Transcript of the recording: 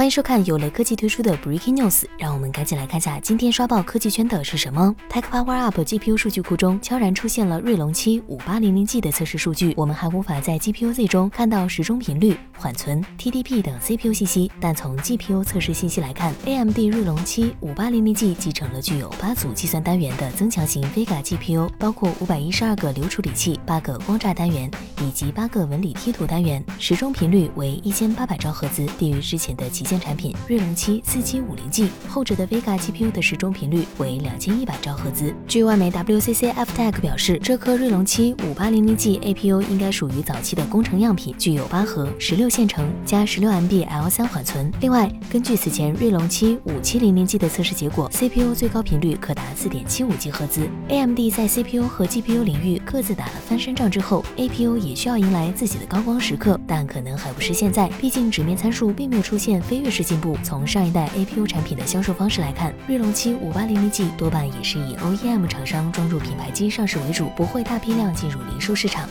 欢迎收看有雷科技推出的 Breaking News，让我们赶紧来看下今天刷爆科技圈的是什么。Tech Power Up GPU 数据库中悄然出现了锐龙七五八零零 G 的测试数据，我们还无法在 GPU Z 中看到时钟频率、缓存、TDP 等 CPU 信息，但从 GPU 测试信息来看，AMD 锐龙七五八零零 G 继承了具有八组计算单元的增强型 Vega GPU，包括五百一十二个流处理器、八个光栅单元以及八个纹理贴图单元，时钟频率为一千八百兆赫兹，低于之前的旗舰产品锐龙七四七五零 G，后者的 Vega GPU 的时钟频率为两千一百兆赫兹。据外媒 WCC FTech 表示，这颗锐龙七五八零零 G APU 应该属于早期的工程样品，具有八核、十六线程加十六 MB L 三缓存。另外，根据此前锐龙七五七零零 G 的测试结果，CPU 最高频率可达四点七五 G 赫兹。AMD 在 CPU 和 GPU 领域各自打了翻身仗之后，APU 也需要迎来自己的高光时刻，但可能还不是现在，毕竟纸面参数并没有出现非越是进步。从上一代 APU 产品的销售方式来看，锐龙七五八零零 G 多半也是以 OEM 厂商装入品牌机上市为主，不会大批量进入零售市场。